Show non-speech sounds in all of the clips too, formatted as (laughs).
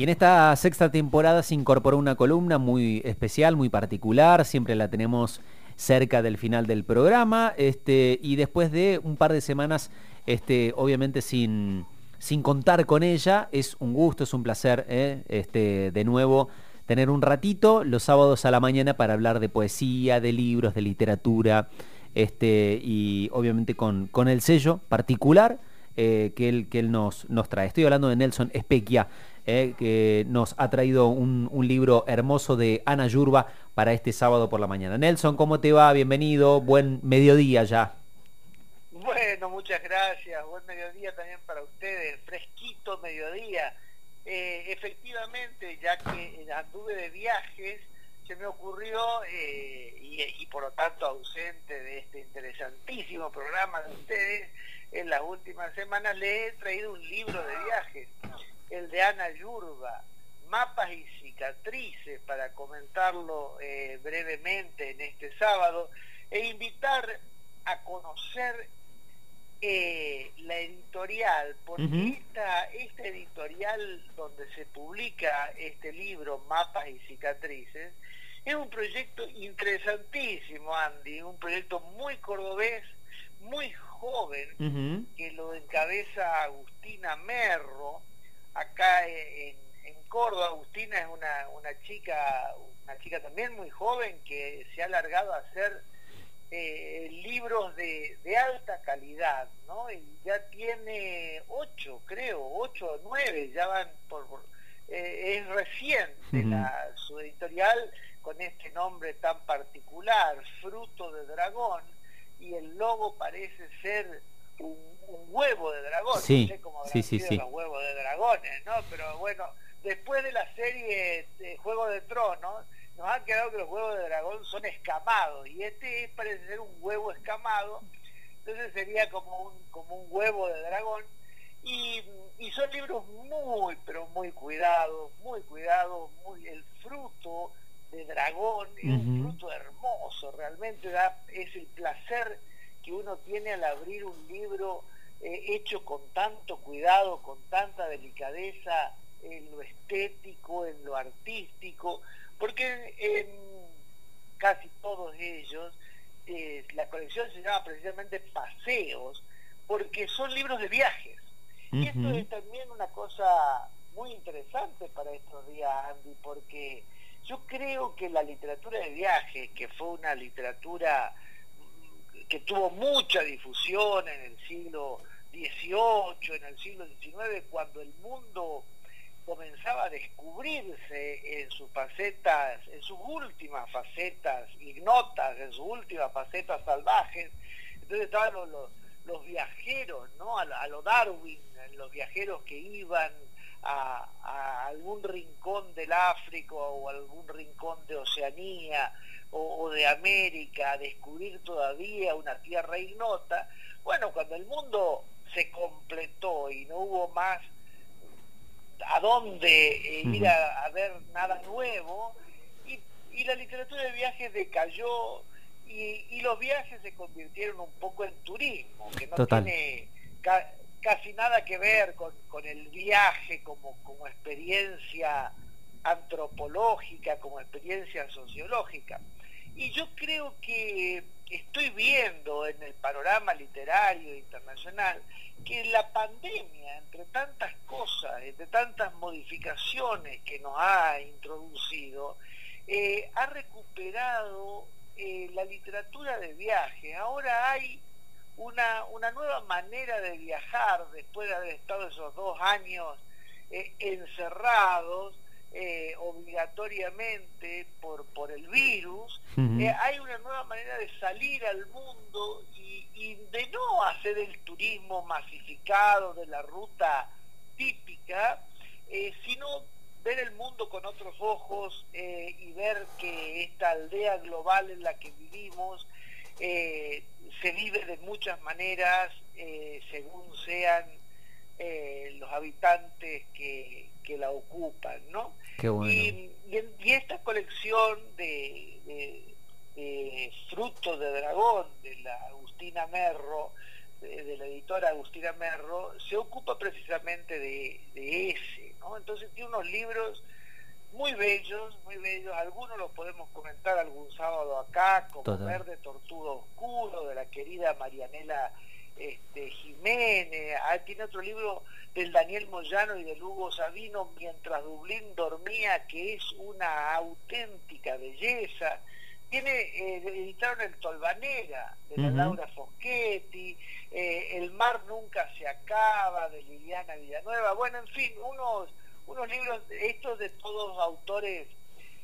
Y en esta sexta temporada se incorporó una columna muy especial, muy particular, siempre la tenemos cerca del final del programa, este, y después de un par de semanas, este, obviamente sin, sin contar con ella, es un gusto, es un placer, ¿eh? este, de nuevo tener un ratito los sábados a la mañana para hablar de poesía, de libros, de literatura, este, y obviamente con, con el sello particular eh, que él, que él nos, nos trae. Estoy hablando de Nelson Espequia, eh, que nos ha traído un, un, libro hermoso de Ana Yurba para este sábado por la mañana. Nelson, ¿cómo te va? Bienvenido, buen mediodía ya. Bueno, muchas gracias, buen mediodía también para ustedes, fresquito mediodía. Eh, efectivamente, ya que anduve de viajes, se me ocurrió, eh, y, y, por lo tanto ausente de este interesantísimo programa de ustedes, en las últimas semanas le he traído un libro de viajes, el de Ana Yurba, Mapas y Cicatrices, para comentarlo eh, brevemente en este sábado, e invitar a conocer eh, la editorial, porque uh -huh. esta, esta editorial donde se publica este libro, Mapas y Cicatrices, es un proyecto interesantísimo, Andy, un proyecto muy cordobés, muy joven, uh -huh. que lo encabeza Agustina Merro, Córdoba. Agustina es una, una chica, una chica también muy joven que se ha alargado a hacer eh, libros de, de, alta calidad, ¿no? Y ya tiene ocho, creo, ocho o nueve, ya van por... por eh, es reciente uh -huh. la, su editorial con este nombre tan particular, Fruto de Dragón, y el logo parece ser un, un huevo de dragón, sí, no sé cómo sí, sí, sí. los huevos de dragones, ¿no? Pero bueno, después de la serie de Juego de Tronos, nos ha quedado que los huevos de dragón son escamados y este parece ser un huevo escamado entonces sería como un como un huevo de dragón y, y son libros muy pero muy cuidados muy cuidados muy el fruto de dragón es uh -huh. un fruto hermoso realmente da, es el placer que uno tiene al abrir un libro eh, hecho con tanto cuidado con tanta delicadeza en lo estético en lo artístico porque en casi todos ellos eh, la colección se llama precisamente Paseos, porque son libros de viajes. Uh -huh. Y esto es también una cosa muy interesante para estos días, Andy, porque yo creo que la literatura de viajes, que fue una literatura que tuvo mucha difusión en el siglo XVIII, en el siglo XIX, cuando el mundo a descubrirse en sus facetas, en sus últimas facetas ignotas, en sus últimas facetas salvajes. Entonces estaban los, los, viajeros, ¿no? A, a, lo Darwin, los viajeros que iban a, a, algún rincón del África o algún rincón de Oceanía o, o de América a descubrir todavía una tierra ignota. Bueno, cuando el mundo se completó y no hubo más a dónde eh, ir a, a, ver nada nuevo y, y, la literatura de viajes decayó y, y, los viajes se convirtieron un poco en turismo, que no Total. tiene ca casi nada que ver con, con el viaje como, como experiencia antropológica, como experiencia sociológica. Y yo creo que estoy viendo en el panorama literario internacional que la pandemia, entre tantas cosas, entre tantas modificaciones que nos ha introducido, eh, ha recuperado eh, la literatura de viaje. Ahora hay una, una nueva manera de viajar después de haber estado esos dos años eh, encerrados eh, obligatoriamente por, por el virus, uh -huh. eh, hay una nueva manera de salir al mundo y, y, de no hacer el turismo masificado de la ruta típica, eh, sino ver el mundo con otros ojos y ver que esta aldea global en la que vivimos se vive de muchas maneras según sean los habitantes que, que la ocupan, ¿no? Qué bueno. y, y, y, esta colección de, de, de, Frutos de Dragón de la Agustina Merro, de, de, la editora Agustina Merro, se ocupa precisamente de, ese, ¿no? Entonces tiene unos libros muy bellos, muy bellos, algunos los podemos comentar algún sábado acá, como Verde Tortuga Oscuro, de la querida Marianela este, Jiménez, ah, tiene otro libro del Daniel Moyano y del Hugo Sabino, Mientras Dublín dormía, que es una auténtica belleza. Tiene, eh, editaron el Tolvanera, de la Laura Foschetti, eh, El mar nunca se acaba, de Liliana Villanueva, bueno, en fin, unos, unos libros, estos de todos autores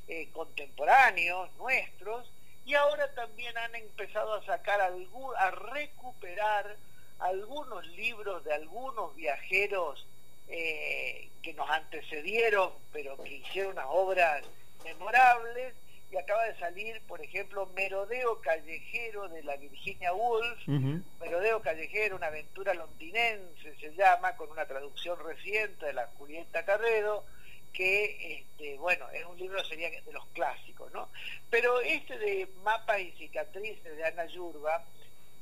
eh, contemporáneos, nuestros, y ahora también han empezado a sacar, a recuperar algunos libros de algunos viajeros eh, que nos antecedieron, pero que hicieron unas obras memorables, y acaba de salir, por ejemplo, Merodeo Callejero de la Virginia Woolf, Merodeo Callejero, una aventura londinense se llama, con una traducción reciente de la Julieta Carrero, que, este, bueno, es un libro sería de los clásicos, ¿no? Pero este de Mapas y Cicatrices de Ana Yurba,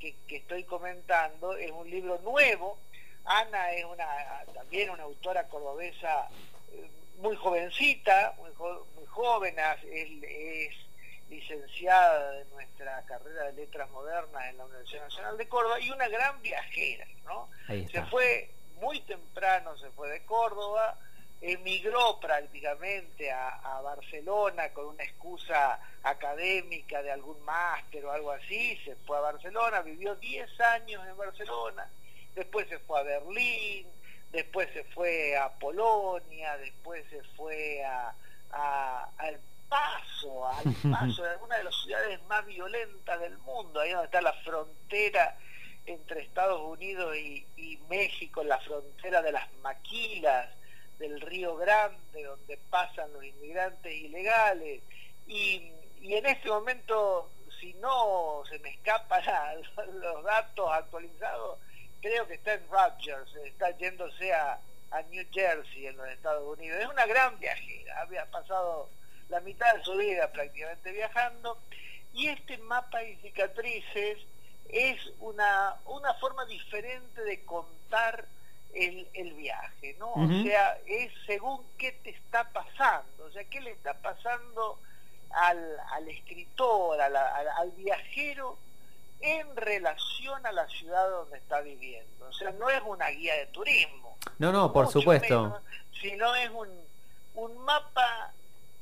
que, estoy comentando, es un libro nuevo. Ana es una también una autora cordobesa eh, muy jovencita, muy, muy joven, es, licenciada de nuestra carrera de letras modernas en la Universidad Nacional de Córdoba y una gran viajera, ¿no? Se fue muy temprano, se fue de Córdoba, emigró prácticamente a, Barcelona con una excusa académica de algún máster o algo así, se fue a Barcelona, vivió 10 años en Barcelona, después se fue a Berlín, después se fue a Polonia, después se fue a, al Paso, al (laughs) Paso, de una de las ciudades más violentas del mundo, ahí donde está la frontera entre Estados Unidos y, y México, la frontera de las maquilas, del Río Grande, donde pasan los inmigrantes ilegales. Y, en este momento, si no se me escapan (laughs) los datos actualizados, creo que está en Rogers, está yéndose a, a New Jersey, en los Estados Unidos. Es una gran viajera, había pasado la mitad de su vida prácticamente viajando. Y este mapa y cicatrices es una, una forma diferente de contar el, viaje, ¿no? O sea, es según qué te está pasando, o sea, qué le está pasando al, al escritor, al, viajero en relación a la ciudad donde está viviendo. O sea, no es una guía de turismo. No, no, por supuesto. sino es un, un mapa,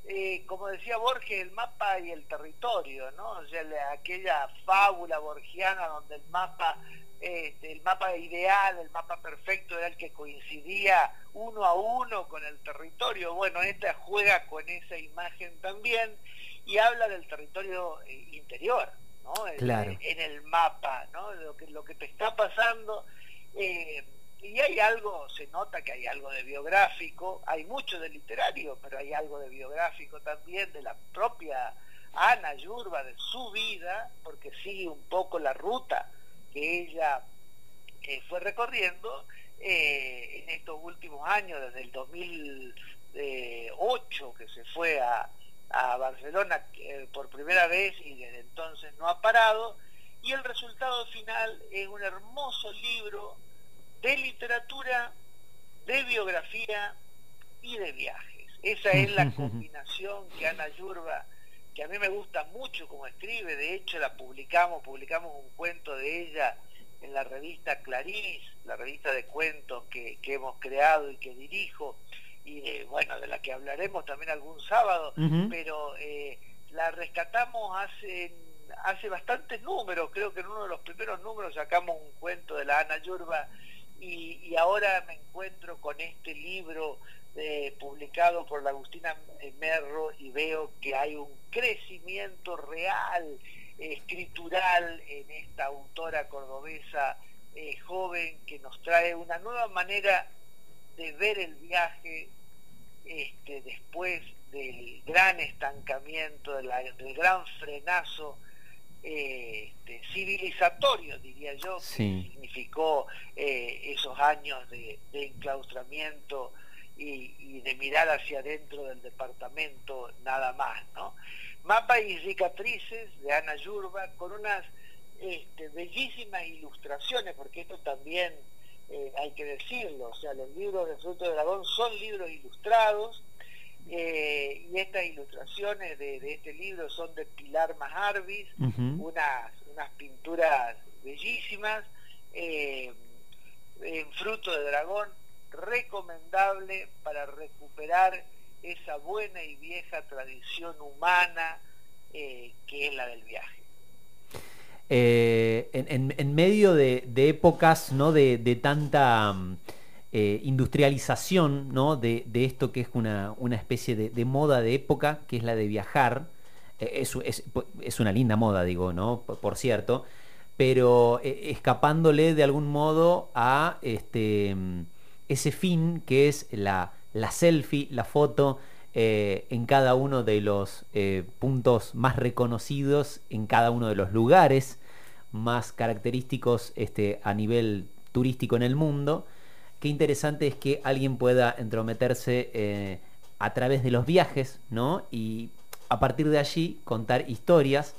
eh, como decía Borges, el mapa y el territorio, ¿no? O sea, aquella fábula borgiana donde el mapa este, el mapa ideal, el mapa perfecto era el que coincidía uno a uno con el territorio. Bueno, esta juega con esa imagen también y habla del territorio eh, interior, ¿no? En, el mapa, ¿no? Lo que, lo que te está pasando. Eh, y hay algo, se nota que hay algo de biográfico, hay mucho de literario, pero hay algo de biográfico también de la propia Ana Yurba, de su vida, porque sigue un poco la ruta que ella eh, fue recorriendo eh, en estos últimos años, desde el 2008 que se fue a, Barcelona eh, por primera vez y desde entonces no ha parado, y el resultado final es un hermoso libro de literatura, de biografía y de viajes. Esa es la (laughs) combinación que Ana Yurba que a mí me gusta mucho como escribe, de hecho la publicamos, publicamos un cuento de ella en la revista Clarís, la revista de cuentos que, hemos creado y que dirijo, y bueno, de la que hablaremos también algún sábado, pero eh, la rescatamos hace, hace bastantes números, creo que en uno de los primeros números sacamos un cuento de la Ana Yurba, y, y ahora me encuentro con este libro eh, publicado por la Agustina Merro y veo que hay un crecimiento real, escritural en esta autora cordobesa eh, joven que nos trae una nueva manera de ver el viaje este, después del gran estancamiento, del gran frenazo este, civilizatorio, diría yo, que significó eh, esos años de, de enclaustramiento y, de mirar hacia adentro del departamento nada más, ¿no? Mapa y cicatrices de Ana Yurba con unas este, bellísimas ilustraciones, porque esto también eh, hay que decirlo, o sea, los libros de Fruto de Dragón son libros ilustrados, eh, y estas ilustraciones de, este libro son de Pilar Maharvis, unas, unas pinturas bellísimas, en Fruto de Dragón, recomendable para recuperar esa buena y vieja tradición humana que es la del viaje. Eh, en, medio de, épocas ¿no? de, tanta mm, eh, industrialización ¿no? de, esto que es una, especie de, moda de época, que es la de viajar, eh, es, una linda moda, digo, ¿no? por, cierto, pero escapándole de algún modo a este, mm, ese fin que es la, la selfie, la foto, en cada uno de los puntos más reconocidos, en cada uno de los lugares más característicos este, a nivel turístico en el mundo. Qué interesante es que alguien pueda entrometerse eh, a través de los viajes, ¿no? Y a partir de allí contar historias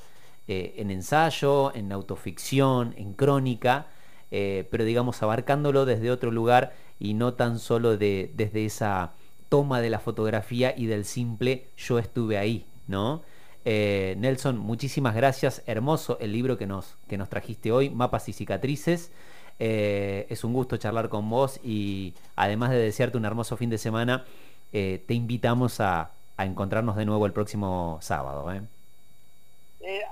eh, en ensayo, en autoficción, en crónica, eh, pero digamos abarcándolo desde otro lugar y no tan solo de, desde esa toma de la fotografía y del simple yo estuve ahí, ¿no? Eh, Nelson, muchísimas gracias. Hermoso el libro que nos, que nos trajiste hoy, Mapas y Cicatrices. Eh, es un gusto charlar con vos y además de desearte un hermoso fin de semana, te invitamos a, encontrarnos de nuevo el próximo sábado.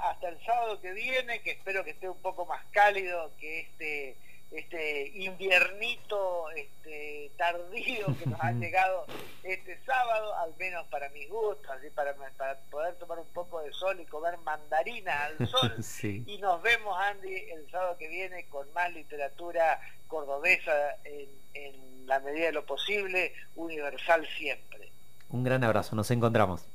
Hasta el sábado que viene, que espero que esté un poco más cálido que este este inviernito este, tardío que nos ha llegado este sábado, al menos para mis gustos, así para, para poder tomar un poco de sol y comer mandarina al (laughs) sol. Y nos vemos, Andy, el sábado que viene con más literatura cordobesa en, en la medida de lo posible, universal siempre. Un gran abrazo, nos encontramos.